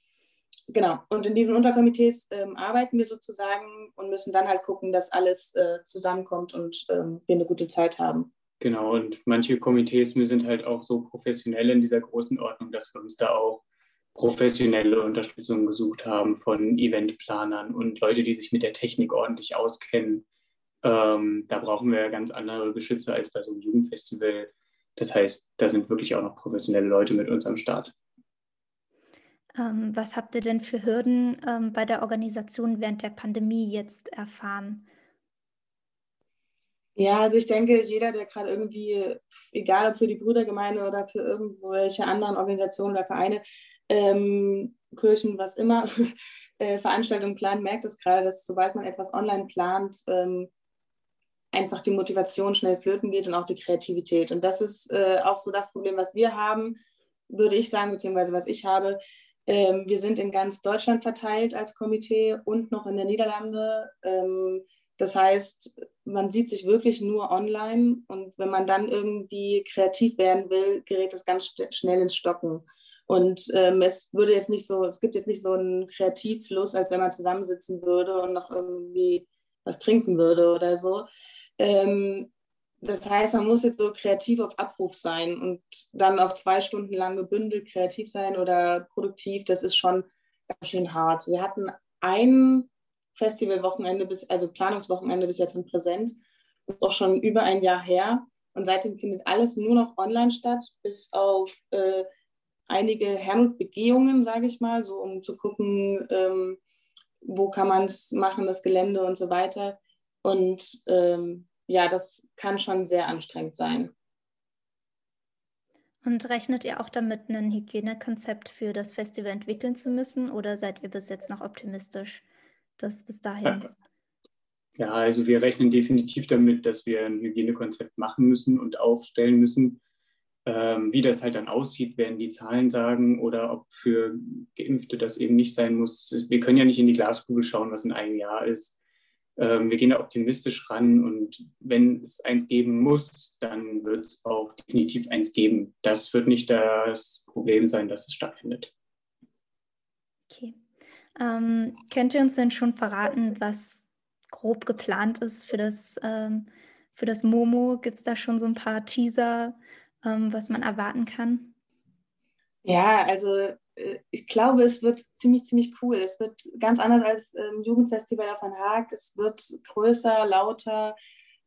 Genau, und in diesen Unterkomitees ähm, arbeiten wir sozusagen und müssen dann halt gucken, dass alles äh, zusammenkommt und wir eine gute Zeit haben. Genau, und manche Komitees wir sind halt auch so professionell in dieser großen Ordnung, dass wir uns da auch professionelle Unterstützung gesucht haben von Eventplanern und Leute, die sich mit der Technik ordentlich auskennen. Ähm, da brauchen wir ganz andere Geschütze als bei so einem Jugendfestival. Das heißt, da sind wirklich auch noch professionelle Leute mit uns am Start. Ähm, was habt ihr denn für Hürden ähm, bei der Organisation während der Pandemie jetzt erfahren? Ja, also ich denke, jeder, der gerade irgendwie, egal ob für die Brüdergemeinde oder für irgendwelche anderen Organisationen oder Vereine, ähm, Kirchen, was immer, (laughs) äh, Veranstaltungen plant, merkt es gerade, dass sobald man etwas online plant, ähm, einfach die Motivation schnell flöten geht und auch die Kreativität. Und das ist äh, auch so das Problem, was wir haben, würde ich sagen, beziehungsweise was ich habe. Ähm, wir sind in ganz Deutschland verteilt als Komitee und noch in der Niederlande. Ähm, das heißt, man sieht sich wirklich nur online und wenn man dann irgendwie kreativ werden will, gerät es ganz schnell ins Stocken. Und ähm, es würde jetzt nicht so, es gibt jetzt nicht so einen Kreativfluss, als wenn man zusammensitzen würde und noch irgendwie was trinken würde oder so. Ähm, das heißt, man muss jetzt so kreativ auf Abruf sein und dann auf zwei Stunden lang gebündelt kreativ sein oder produktiv, das ist schon ganz schön hart. Wir hatten ein Festivalwochenende bis, also Planungswochenende bis jetzt in Präsent. Das ist auch schon über ein Jahr her. Und seitdem findet alles nur noch online statt, bis auf äh, einige Herrnhut-Begehungen, sage ich mal, so um zu gucken, ähm, wo kann man es machen, das Gelände und so weiter. Und ähm, ja, das kann schon sehr anstrengend sein. Und rechnet ihr auch damit, ein Hygienekonzept für das Festival entwickeln zu müssen oder seid ihr bis jetzt noch optimistisch? Das bis dahin? Ja, also wir rechnen definitiv damit, dass wir ein Hygienekonzept machen müssen und aufstellen müssen. Ähm, wie das halt dann aussieht, werden die Zahlen sagen oder ob für Geimpfte das eben nicht sein muss. Wir können ja nicht in die Glaskugel schauen, was in einem Jahr ist. Ähm, wir gehen da optimistisch ran und wenn es eins geben muss, dann wird es auch definitiv eins geben. Das wird nicht das Problem sein, dass es stattfindet. Okay. Ähm, könnt ihr uns denn schon verraten, was grob geplant ist für das, ähm, für das Momo? Gibt es da schon so ein paar Teaser, ähm, was man erwarten kann? Ja, also äh, ich glaube, es wird ziemlich, ziemlich cool. Es wird ganz anders als ähm, Jugendfestival auf Haag. Es wird größer, lauter.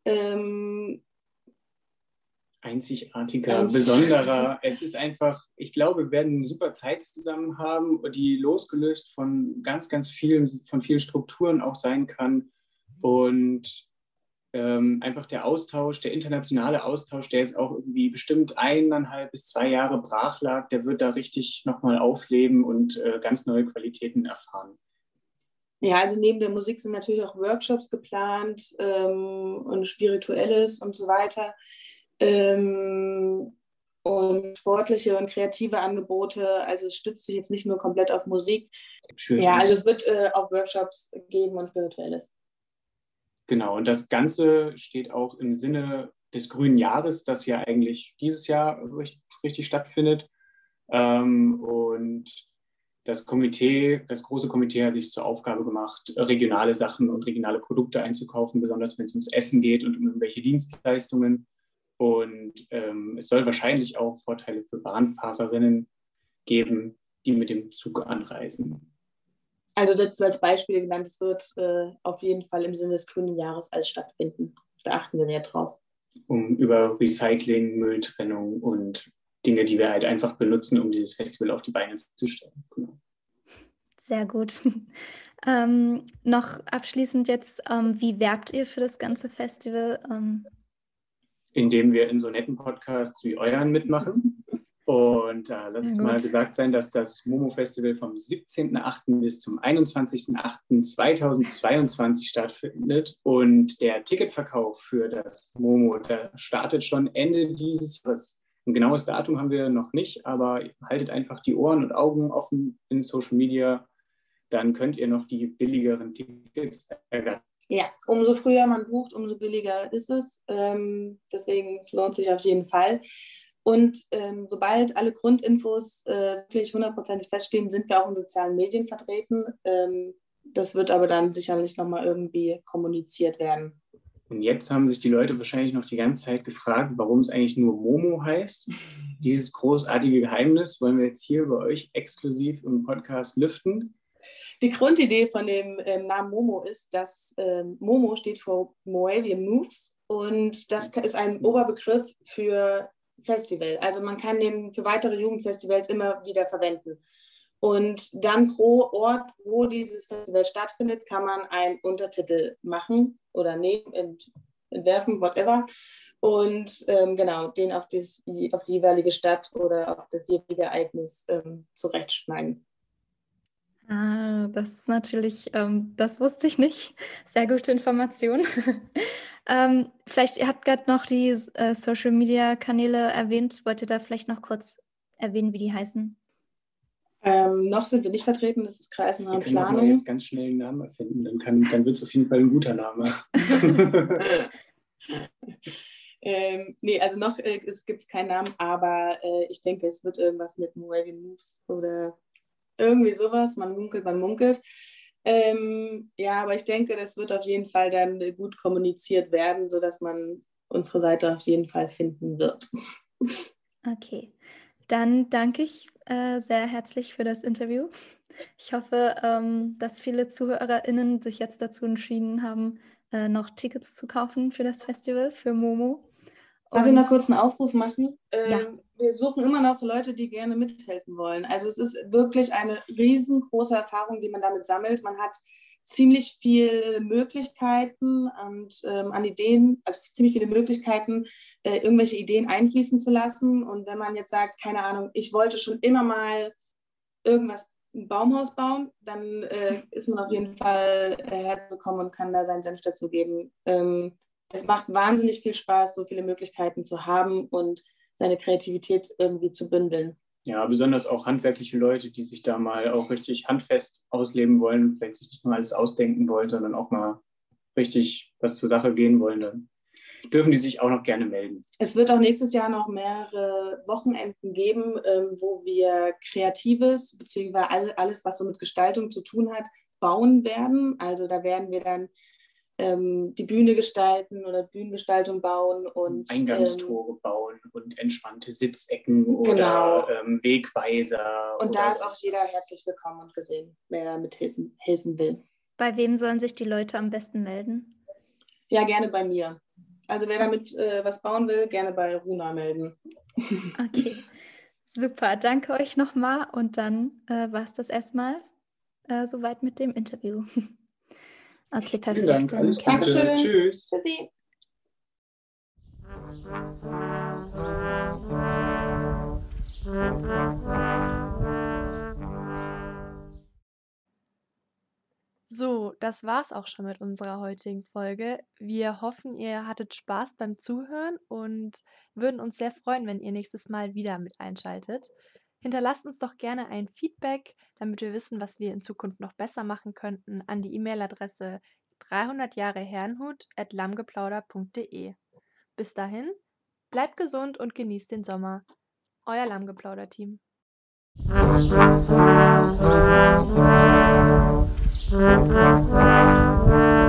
Ähm, einzigartiger, besonderer. (laughs) es ist einfach, ich glaube, wir werden eine super Zeit zusammen haben, die losgelöst von ganz, ganz vielen, von vielen Strukturen auch sein kann. Und ähm, einfach der Austausch, der internationale Austausch, der jetzt auch irgendwie bestimmt eineinhalb bis zwei Jahre brach lag, der wird da richtig nochmal aufleben und äh, ganz neue Qualitäten erfahren. Ja, also neben der Musik sind natürlich auch Workshops geplant ähm, und Spirituelles und so weiter ähm, und sportliche und kreative Angebote. Also es stützt sich jetzt nicht nur komplett auf Musik. Ja, also es wird äh, auch Workshops geben und Spirituelles. Genau, und das Ganze steht auch im Sinne des grünen Jahres, das ja eigentlich dieses Jahr richtig, richtig stattfindet. Ähm, und das Komitee, das große Komitee hat sich zur Aufgabe gemacht, regionale Sachen und regionale Produkte einzukaufen, besonders wenn es ums Essen geht und um irgendwelche Dienstleistungen. Und ähm, es soll wahrscheinlich auch Vorteile für Bahnfahrerinnen geben, die mit dem Zug anreisen. Also dazu als Beispiel genannt, es wird äh, auf jeden Fall im Sinne des grünen Jahres alles stattfinden. Da achten wir sehr drauf. Um über Recycling, Mülltrennung und Dinge, die wir halt einfach benutzen, um dieses Festival auf die Beine zu stellen. Genau. Sehr gut. (laughs) Ähm, noch abschließend jetzt, ähm, wie werbt ihr für das ganze Festival? Ähm, indem wir in so netten Podcasts wie euren mitmachen. Und äh, lass es mal gesagt sein, dass das Momo-Festival vom 17.08. bis zum 21.08.2022 stattfindet. Und der Ticketverkauf für das Momo, der startet schon Ende dieses Jahres. Ein genaues Datum haben wir noch nicht, aber haltet einfach die Ohren und Augen offen in Social Media. Dann könnt ihr noch die billigeren Tickets ergattern. Ja, umso früher man bucht, umso billiger ist es. Ähm, deswegen es lohnt sich auf jeden Fall. Und ähm, sobald alle Grundinfos äh, wirklich hundertprozentig feststehen, sind wir auch in sozialen Medien vertreten. Ähm, das wird aber dann sicherlich nochmal irgendwie kommuniziert werden. Und jetzt haben sich die Leute wahrscheinlich noch die ganze Zeit gefragt, warum es eigentlich nur Momo heißt. (laughs) Dieses großartige Geheimnis wollen wir jetzt hier bei euch exklusiv im Podcast lüften. Die Grundidee von dem ähm, Namen Momo ist, dass ähm, Momo steht für Moavian Moves und das ist ein Oberbegriff für Festival. Also man kann den für weitere Jugendfestivals immer wieder verwenden. Und dann pro Ort, wo dieses Festival stattfindet, kann man einen Untertitel machen oder nehmen. Und entwerfen, whatever. Und ähm, genau, den auf, das, auf die jeweilige Stadt oder auf das jeweilige Ereignis ähm, zurechtschneiden. Ah, das ist natürlich, ähm, das wusste ich nicht. Sehr gute Information. (laughs) ähm, vielleicht, ihr habt gerade noch die äh, Social Media Kanäle erwähnt. Wollt ihr da vielleicht noch kurz erwähnen, wie die heißen? Ähm, noch sind wir nicht vertreten, das ist kreisnahe Planung. Wir können jetzt ganz schnell einen Namen erfinden, dann, kann, dann wird es auf jeden Fall ein guter Name. (laughs) ähm, nee, also noch äh, es gibt keinen Namen, aber äh, ich denke, es wird irgendwas mit Moegan Moves oder irgendwie sowas. Man munkelt, man munkelt. Ähm, ja, aber ich denke, das wird auf jeden Fall dann gut kommuniziert werden, sodass man unsere Seite auf jeden Fall finden wird. Okay, dann danke ich äh, sehr herzlich für das Interview. Ich hoffe, ähm, dass viele ZuhörerInnen sich jetzt dazu entschieden haben, äh, noch Tickets zu kaufen für das Festival, für Momo. Darf ich noch kurz einen Aufruf machen? Äh, ja. Wir suchen immer noch Leute, die gerne mithelfen wollen. Also es ist wirklich eine riesengroße Erfahrung, die man damit sammelt. Man hat ziemlich viele Möglichkeiten und ähm, an Ideen, also ziemlich viele Möglichkeiten, äh, irgendwelche Ideen einfließen zu lassen. Und wenn man jetzt sagt, keine Ahnung, ich wollte schon immer mal irgendwas, ein Baumhaus bauen, dann äh, ist man auf jeden Fall äh, herzukommen und kann da seinen Senf dazu geben. Ähm, es macht wahnsinnig viel Spaß, so viele Möglichkeiten zu haben und seine Kreativität irgendwie zu bündeln. Ja, besonders auch handwerkliche Leute, die sich da mal auch richtig handfest ausleben wollen und vielleicht sich nicht nur alles ausdenken wollen, sondern auch mal richtig was zur Sache gehen wollen, dann dürfen die sich auch noch gerne melden. Es wird auch nächstes Jahr noch mehrere Wochenenden geben, ähm, wo wir Kreatives, beziehungsweise alles, was so mit Gestaltung zu tun hat, bauen werden. Also da werden wir dann ähm, die Bühne gestalten oder Bühnengestaltung bauen und Eingangstore ähm, bauen und entspannte Sitzecken oder genau. ähm, Wegweiser. Und da ist auch jeder herzlich willkommen und gesehen, wer mithelfen helfen will. Bei wem sollen sich die Leute am besten melden? Ja, gerne bei mir. Also wer damit äh, was bauen will, gerne bei Runa melden. (laughs) Okay, super. Danke euch nochmal und dann äh, war es das erstmal äh, soweit mit dem Interview. (laughs) Okay, perfekt. Vielen Dank. Alles Gute. Dankeschön. Tschüss. Tschüssi. So, das war's auch schon mit unserer heutigen Folge. Wir hoffen, ihr hattet Spaß beim Zuhören und würden uns sehr freuen, wenn ihr nächstes Mal wieder mit einschaltet. Hinterlasst uns doch gerne ein Feedback, damit wir wissen, was wir in Zukunft noch besser machen könnten, an die E-Mail-Adresse 300 Jahre Herrenhut@lammgeplauder.de. Bis dahin, bleibt gesund und genießt den Sommer. Euer Lammgeplauder-Team. Thank.